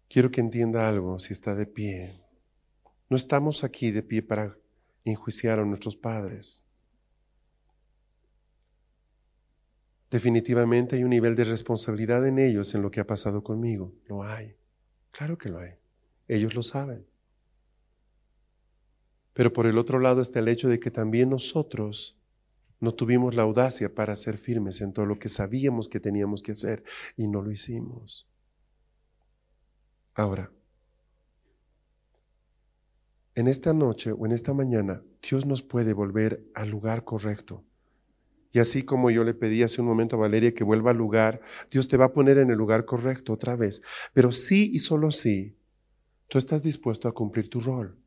Quiero que entienda algo si está de pie. No estamos aquí de pie para enjuiciar a nuestros padres. Definitivamente hay un nivel de responsabilidad en ellos en lo que ha pasado conmigo. Lo hay. Claro que lo hay. Ellos lo saben. Pero por el otro lado está el hecho de que también nosotros no tuvimos la audacia para ser firmes en todo lo que sabíamos que teníamos que hacer y no lo hicimos. Ahora, en esta noche o en esta mañana, Dios nos puede volver al lugar correcto. Y así como yo le pedí hace un momento a Valeria que vuelva al lugar, Dios te va a poner en el lugar correcto otra vez. Pero sí y solo sí, tú estás dispuesto a cumplir tu rol.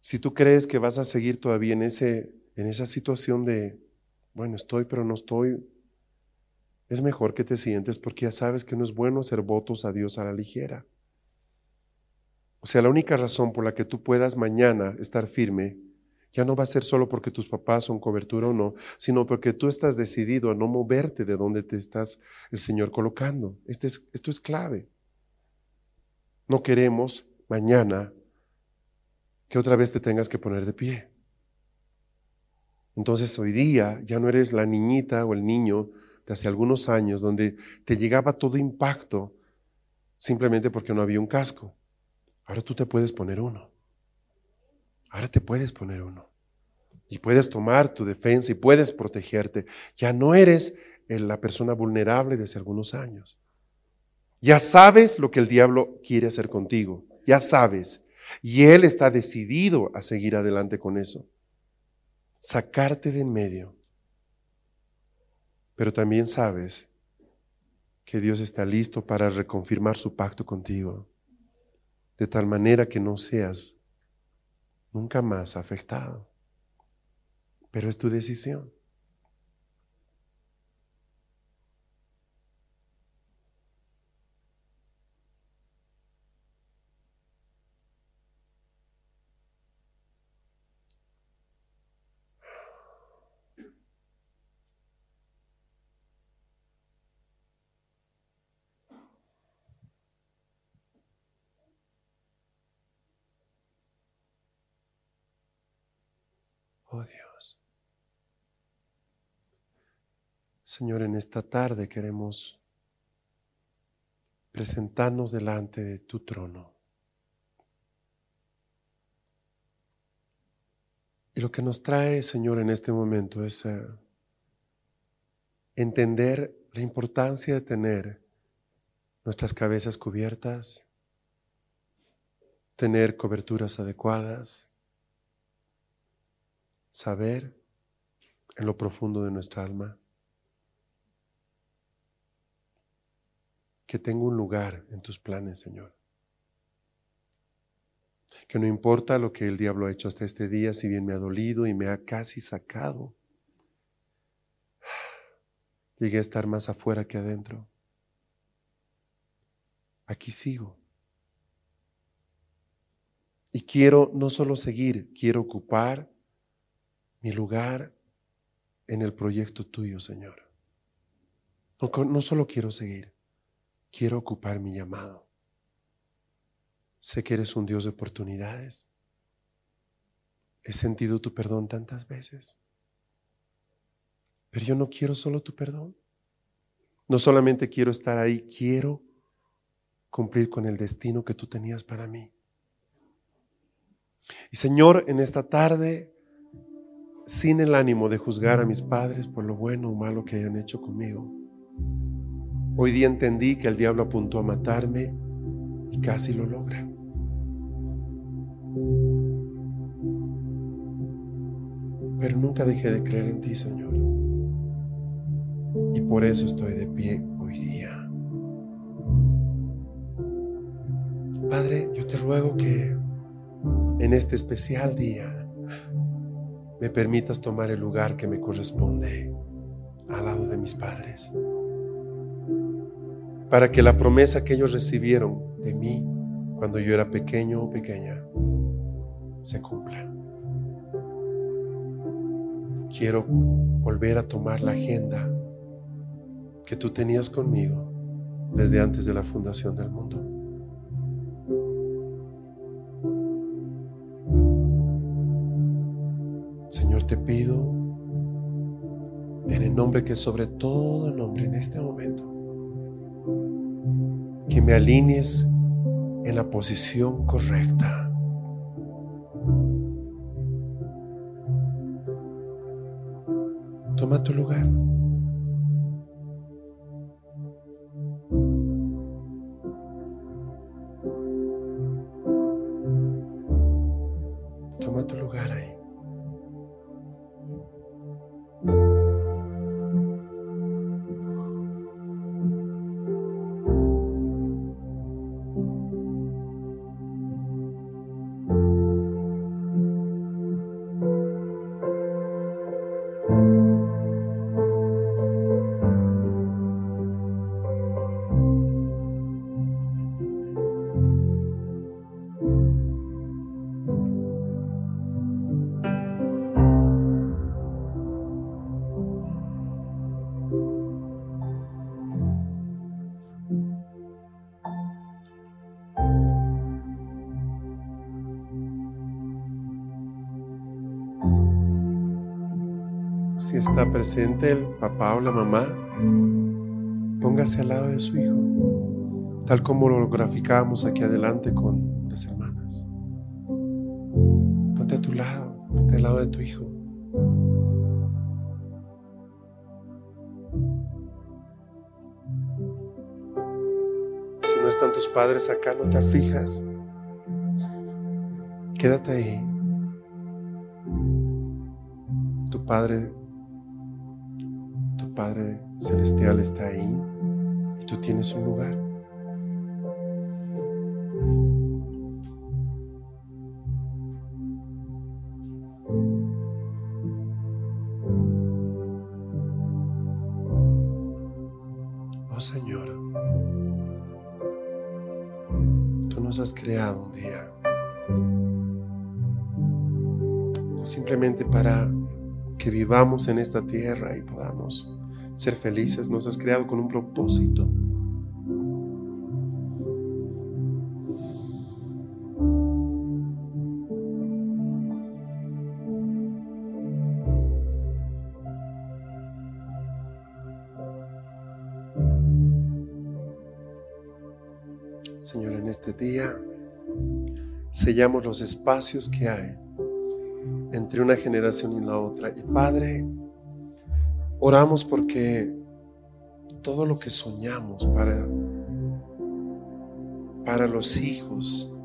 Si tú crees que vas a seguir todavía en, ese, en esa situación de, bueno, estoy pero no estoy, es mejor que te sientes porque ya sabes que no es bueno hacer votos a Dios a la ligera. O sea, la única razón por la que tú puedas mañana estar firme ya no va a ser solo porque tus papás son cobertura o no, sino porque tú estás decidido a no moverte de donde te estás el Señor colocando. Este es, esto es clave. No queremos mañana que otra vez te tengas que poner de pie. Entonces hoy día ya no eres la niñita o el niño de hace algunos años donde te llegaba todo impacto simplemente porque no había un casco. Ahora tú te puedes poner uno. Ahora te puedes poner uno. Y puedes tomar tu defensa y puedes protegerte. Ya no eres la persona vulnerable de hace algunos años. Ya sabes lo que el diablo quiere hacer contigo. Ya sabes. Y él está decidido a seguir adelante con eso. Sacarte de en medio. Pero también sabes que Dios está listo para reconfirmar su pacto contigo. De tal manera que no seas nunca más afectado. Pero es tu decisión. Oh Dios. Señor, en esta tarde queremos presentarnos delante de tu trono. Y lo que nos trae, Señor, en este momento es eh, entender la importancia de tener nuestras cabezas cubiertas, tener coberturas adecuadas, saber en lo profundo de nuestra alma que tengo un lugar en tus planes, Señor. Que no importa lo que el diablo ha hecho hasta este día, si bien me ha dolido y me ha casi sacado, llegué a estar más afuera que adentro. Aquí sigo. Y quiero no solo seguir, quiero ocupar mi lugar en el proyecto tuyo, Señor. No, solo quiero seguir, quiero ocupar mi llamado. Sé que eres un Dios de oportunidades. He sentido tu perdón tantas veces. Pero yo no quiero solo tu perdón. No solamente quiero estar ahí, quiero cumplir con el destino que tú tenías para mí. Y Señor, en esta tarde, sin el ánimo de juzgar a mis padres por lo bueno o malo que hayan hecho conmigo, hoy día entendí que el diablo apuntó a matarme y casi lo logra. Pero nunca dejé de creer en ti, Señor. Y por eso estoy de pie hoy día. Padre, yo te ruego que en este especial día me permitas tomar el lugar que me corresponde al lado de mis padres. Para que la promesa que ellos recibieron de mí cuando yo era pequeño o pequeña se cumpla. Quiero volver a tomar la agenda que tú tenías conmigo desde antes de la fundación del mundo. Señor, te pido en el nombre que sobre todo nombre en este momento, que me alinees en la posición correcta. Toma tu lugar. si está presente el papá o la mamá, póngase al lado de su hijo, tal como lo graficábamos aquí adelante con las hermanas. Ponte a tu lado, ponte al lado de tu hijo. Si no están tus padres acá, no te aflijas. Quédate ahí. Tu padre Padre Celestial está ahí y tú tienes un lugar. Oh Señor, tú nos has creado un día, simplemente para que vivamos en esta tierra y podamos ser felices, nos has creado con un propósito. Señor, en este día sellamos los espacios que hay entre una generación y la otra. Y Padre, Oramos porque todo lo que soñamos para, para los hijos,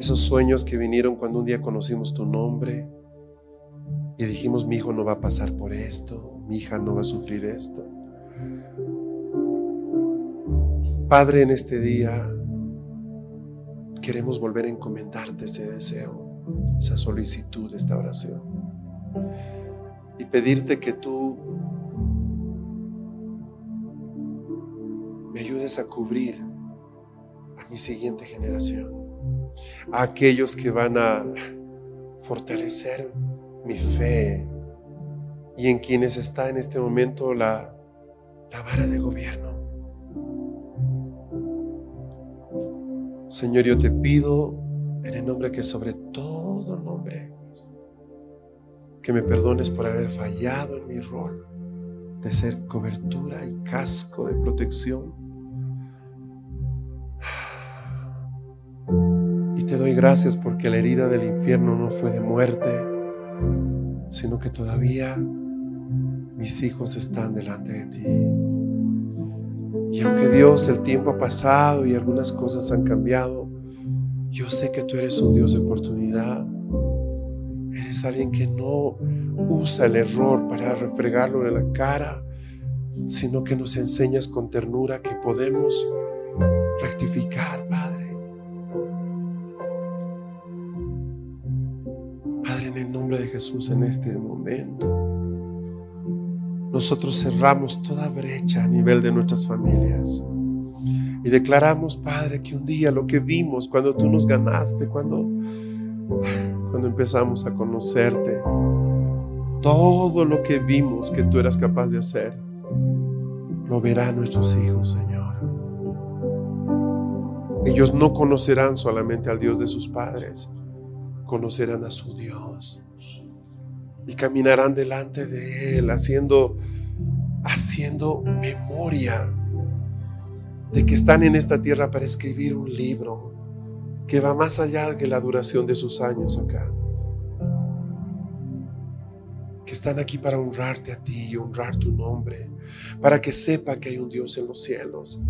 esos sueños que vinieron cuando un día conocimos tu nombre y dijimos, mi hijo no va a pasar por esto, mi hija no va a sufrir esto. Padre, en este día queremos volver a encomendarte ese deseo, esa solicitud, esta oración y pedirte que tú me ayudes a cubrir a mi siguiente generación, a aquellos que van a fortalecer mi fe y en quienes está en este momento la, la vara de gobierno. Señor, yo te pido en el nombre que sobre todo nombre que me perdones por haber fallado en mi rol de ser cobertura y casco de protección te doy gracias porque la herida del infierno no fue de muerte, sino que todavía mis hijos están delante de ti. Y aunque Dios el tiempo ha pasado y algunas cosas han cambiado, yo sé que tú eres un Dios de oportunidad. Eres alguien que no usa el error para refregarlo en la cara, sino que nos enseñas con ternura que podemos rectificar, Padre. Padre, en el nombre de Jesús en este momento, nosotros cerramos toda brecha a nivel de nuestras familias. Y declaramos, Padre, que un día lo que vimos cuando tú nos ganaste, cuando, cuando empezamos a conocerte, todo lo que vimos que tú eras capaz de hacer, lo verán nuestros hijos, Señor. Ellos no conocerán solamente al Dios de sus padres, conocerán a su Dios y caminarán delante de Él haciendo, haciendo memoria de que están en esta tierra para escribir un libro que va más allá que la duración de sus años acá. Que están aquí para honrarte a ti y honrar tu nombre, para que sepa que hay un Dios en los cielos,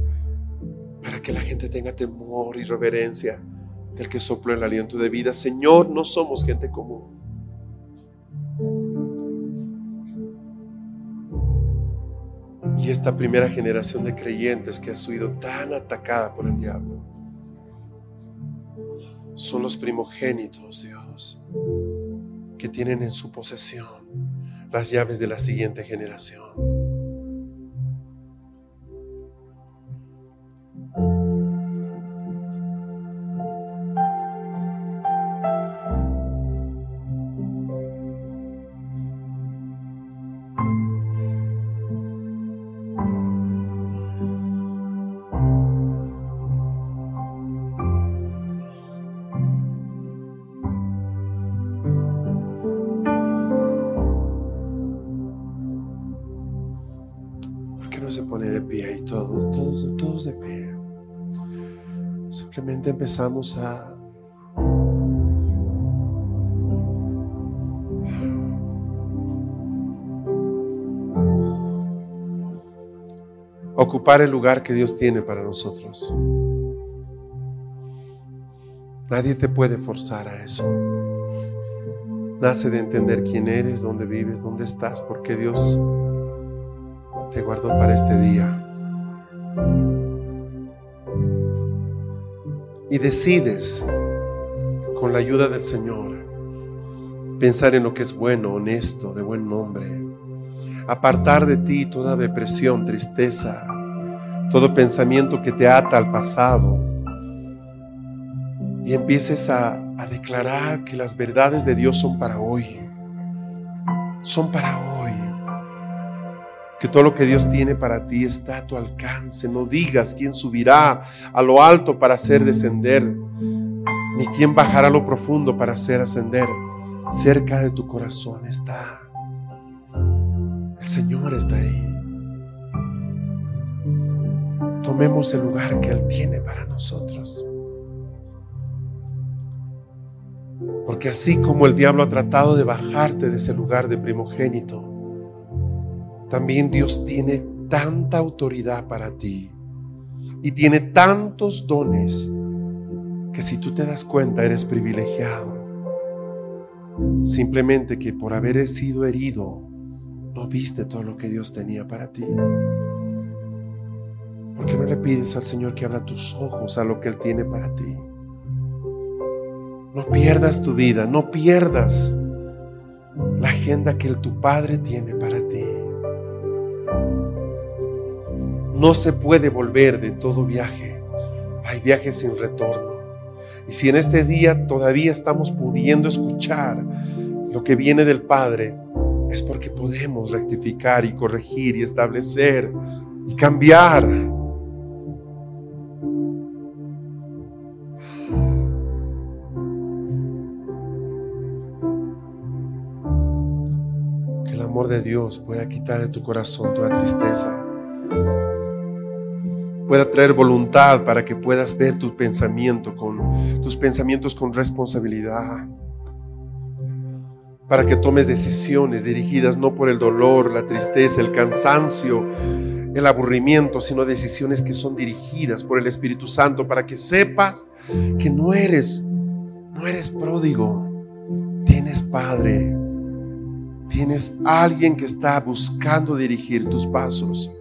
para que la gente tenga temor y reverencia del que sopló el aliento de vida. Señor, no somos gente común. Y esta primera generación de creyentes que ha sido tan atacada por el diablo son los primogénitos, Dios, que tienen en su posesión las llaves de la siguiente generación. Empezamos a ocupar el lugar que Dios tiene para nosotros. Nadie te puede forzar a eso. Nace de entender quién eres, dónde vives, dónde estás, porque Dios te guardó para este día. Y decides, con la ayuda del Señor, pensar en lo que es bueno, honesto, de buen nombre, apartar de ti toda depresión, tristeza, todo pensamiento que te ata al pasado y empieces a, declarar que las verdades de Dios son para hoy, son para hoy que todo lo que Dios tiene para ti está a tu alcance. No digas quién subirá a lo alto para hacer descender, ni quién bajará a lo profundo para hacer ascender. Cerca de tu corazón está. El Señor está ahí. Tomemos el lugar que Él tiene para nosotros. Porque así como el diablo ha tratado de bajarte de ese lugar de primogénito, también Dios tiene tanta autoridad para ti y tiene tantos dones que si tú te das cuenta eres privilegiado. Simplemente que por haber sido herido no viste todo lo que Dios tenía para ti. ¿Por qué no le pides al Señor que abra tus ojos a lo que Él tiene para ti? No pierdas tu vida, no pierdas la agenda que tu Padre tiene para ti. No se puede volver de todo viaje. Hay viajes sin retorno. Y si en este día todavía estamos pudiendo escuchar lo que viene del Padre, es porque podemos rectificar y corregir y establecer y cambiar. Que el amor de Dios pueda quitar de tu corazón toda tristeza pueda traer voluntad para que puedas ver tu pensamiento con tus pensamientos con responsabilidad. Para que tomes decisiones dirigidas no por el dolor, la tristeza, el cansancio, el aburrimiento, sino decisiones que son dirigidas por el Espíritu Santo para que sepas que no eres no eres pródigo. Tienes padre. Tienes alguien que está buscando dirigir tus pasos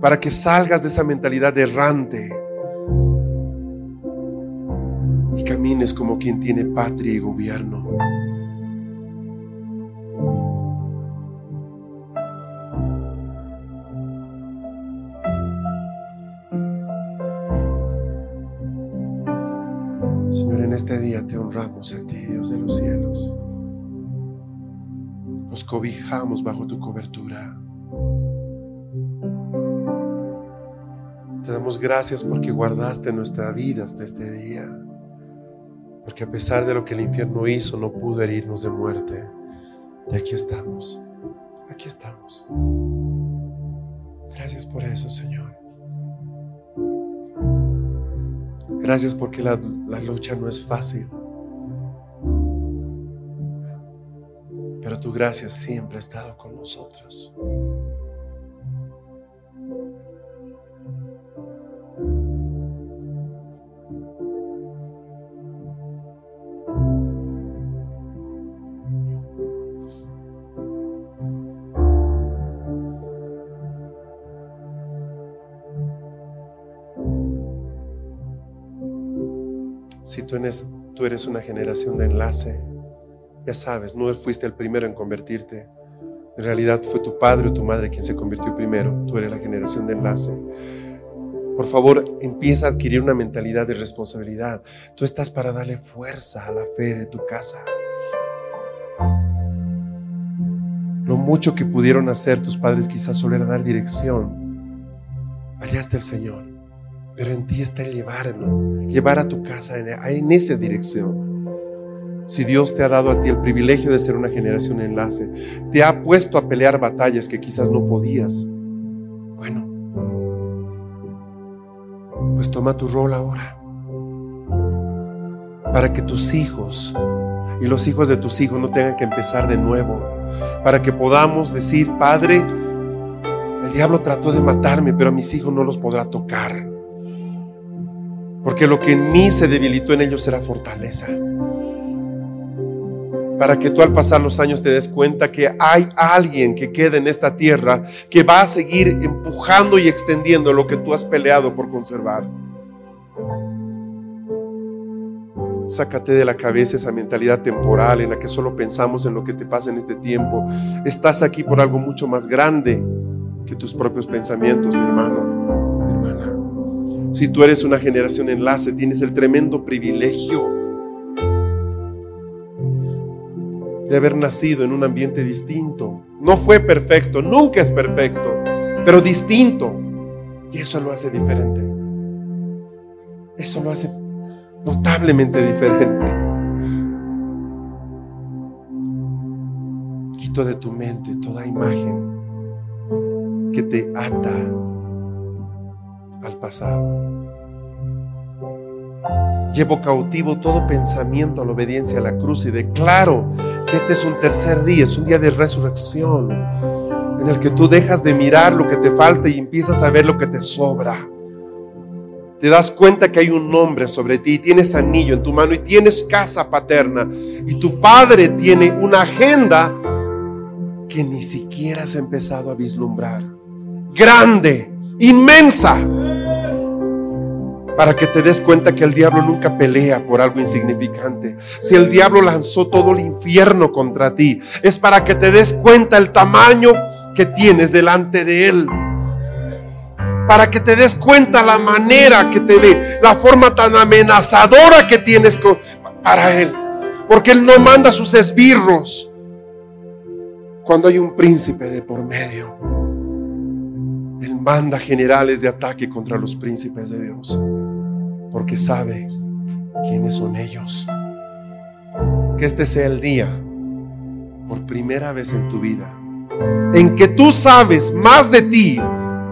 para que salgas de esa mentalidad errante y camines como quien tiene patria y gobierno. Señor, en este día te honramos a ti, Dios de los cielos. Nos cobijamos bajo tu cobertura. Te damos gracias porque guardaste nuestra vida hasta este día. Porque a pesar de lo que el infierno hizo, no pudo herirnos de muerte. Y aquí estamos. Aquí estamos. Gracias por eso, Señor. Gracias porque la, la lucha no es fácil. Pero tu gracia siempre ha estado con nosotros. Si tú eres, una generación de enlace, ya sabes, no fuiste el primero en convertirte. En realidad fue tu padre o tu madre quien se convirtió primero. Tú eres la generación de enlace. Por favor, empieza a adquirir una mentalidad de responsabilidad. Tú estás para darle fuerza a la fe de tu casa. Lo mucho que pudieron hacer tus padres quizás solo era dar dirección. Allá está el Señor. Pero en ti está el llevarlo, llevar a tu casa en, esa dirección. Si Dios te ha dado a ti el privilegio de ser una generación enlace, te ha puesto a pelear batallas que quizás no podías. Bueno, pues toma tu rol ahora. Para que tus hijos y los hijos de tus hijos no tengan que empezar de nuevo. Para que podamos decir, Padre, el diablo trató de matarme, pero a mis hijos no los podrá tocar. Porque lo que en mí se debilitó en ellos será fortaleza. Para que tú al pasar los años te des cuenta que hay alguien que queda en esta tierra que va a seguir empujando y extendiendo lo que tú has peleado por conservar. Sácate de la cabeza esa mentalidad temporal en la que solo pensamos en lo que te pasa en este tiempo. Estás aquí por algo mucho más grande que tus propios pensamientos, mi hermano, mi hermana. Si tú eres una generación enlace, tienes el tremendo privilegio de haber nacido en un ambiente distinto. No fue perfecto, nunca es perfecto, pero distinto. Y eso lo hace diferente. Eso lo hace notablemente diferente. Quito de tu mente toda imagen que te ata al pasado. Llevo cautivo todo pensamiento a la obediencia a la cruz y declaro que este es un tercer día, es un día de resurrección, en el que tú dejas de mirar lo que te falta y empiezas a ver lo que te sobra. Te das cuenta que hay un nombre sobre ti, tienes anillo en tu mano y tienes casa paterna y tu padre tiene una agenda que ni siquiera has empezado a vislumbrar. Grande, inmensa para que te des cuenta que el diablo nunca pelea por algo insignificante. Si el diablo lanzó todo el infierno contra ti, es para que te des cuenta el tamaño que tienes delante de él. Para que te des cuenta la manera que te ve, la forma tan amenazadora que tienes para él. Porque él no manda sus esbirros cuando hay un príncipe de por medio. Él manda generales de ataque contra los príncipes de Dios porque sabe quiénes son ellos. Que este sea el día, por primera vez en tu vida, en que tú sabes más de ti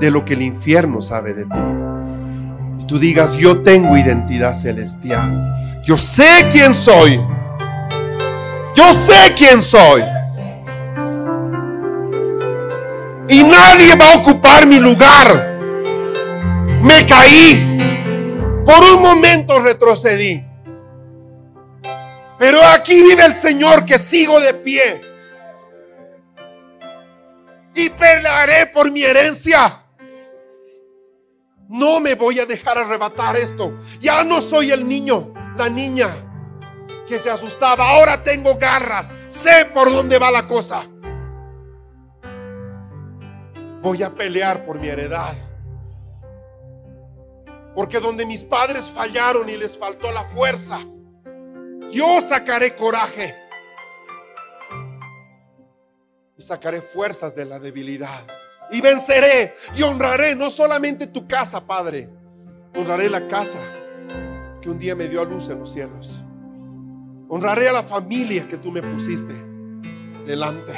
de lo que el infierno sabe de ti. Y tú digas, yo tengo identidad celestial. Yo sé quién soy. Yo sé quién soy. Y nadie va a ocupar mi lugar. Me caí. Por un momento retrocedí. Pero aquí vive el Señor que sigo de pie. Y pelearé por mi herencia. No me voy a dejar arrebatar esto. Ya no soy el niño, la niña que se asustaba. Ahora tengo garras. Sé por dónde va la cosa. Voy a pelear por mi heredad. Porque donde mis padres fallaron y les faltó la fuerza, yo sacaré coraje. Y sacaré fuerzas de la debilidad. Y venceré y honraré no solamente tu casa, Padre. Honraré la casa que un día me dio a luz en los cielos. Honraré a la familia que tú me pusiste delante.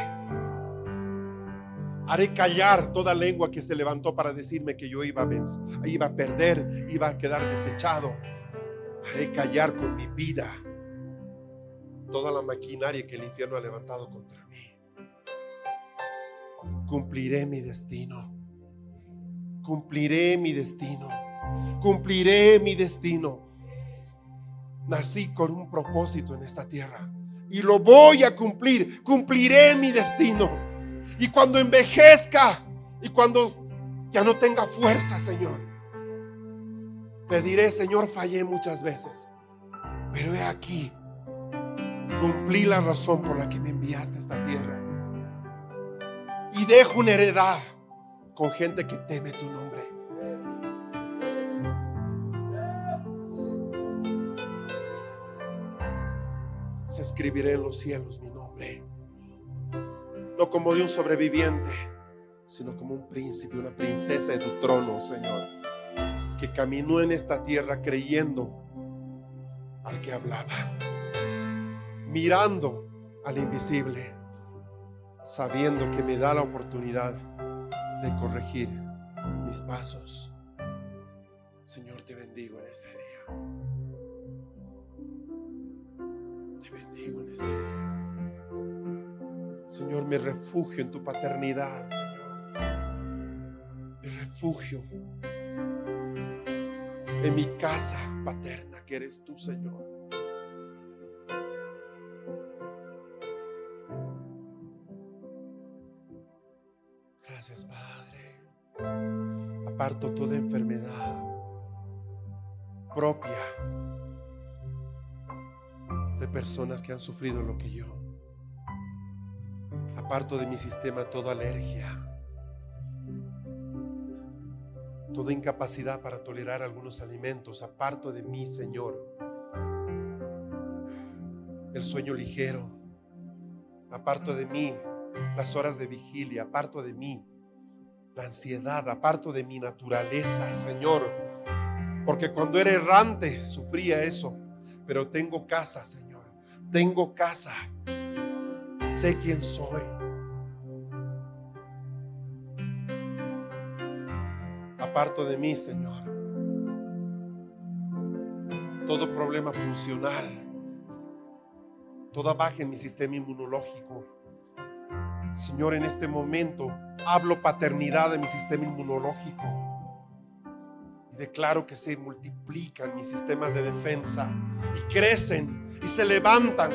Haré callar toda lengua que se levantó para decirme que yo iba a, iba a perder, iba a quedar desechado. Haré callar con mi vida toda la maquinaria que el infierno ha levantado contra mí. Cumpliré mi destino. Cumpliré mi destino. Cumpliré mi destino. Nací con un propósito en esta tierra y lo voy a cumplir. Cumpliré mi destino. Y cuando envejezca y cuando ya no tenga fuerza, Señor, te diré, Señor, fallé muchas veces. Pero he aquí, cumplí la razón por la que me enviaste a esta tierra. Y dejo una heredad con gente que teme tu nombre. Se escribiré en los cielos mi nombre. No como de un sobreviviente, sino como un príncipe, una princesa de tu trono, Señor, que caminó en esta tierra creyendo al que hablaba, mirando al invisible sabiendo que me da la oportunidad de corregir mis pasos. Señor, te bendigo en este día. Te bendigo en este día. Señor, me refugio en tu paternidad, Señor. Me refugio en mi casa paterna que eres tú, Señor. Gracias, Padre. Aparto toda enfermedad propia de personas que han sufrido lo que yo. Aparto de mi sistema toda alergia, toda incapacidad para tolerar algunos alimentos. Aparto de mí, Señor, el sueño ligero. Aparto de mí las horas de vigilia. Aparto de mí la ansiedad, aparto de mi naturaleza, Señor. Porque cuando era errante sufría eso. Pero tengo casa, Señor. Tengo casa. Sé quién soy. Aparto de mí, Señor. Todo problema funcional. Toda baja en mi sistema inmunológico. Señor, en este momento hablo paternidad de mi sistema inmunológico y declaro que se multiplican mis sistemas de defensa y crecen y se levantan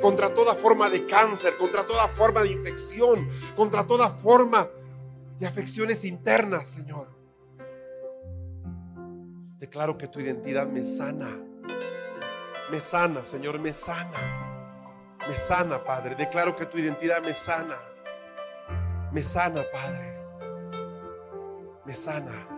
contra toda forma de cáncer, contra toda forma de infección, contra toda forma de afecciones internas, Señor. Declaro que tu identidad me sana. Me sana, Señor, me sana. Me sana, Padre. Declaro que tu identidad me sana. Me sana, Padre. Me sana.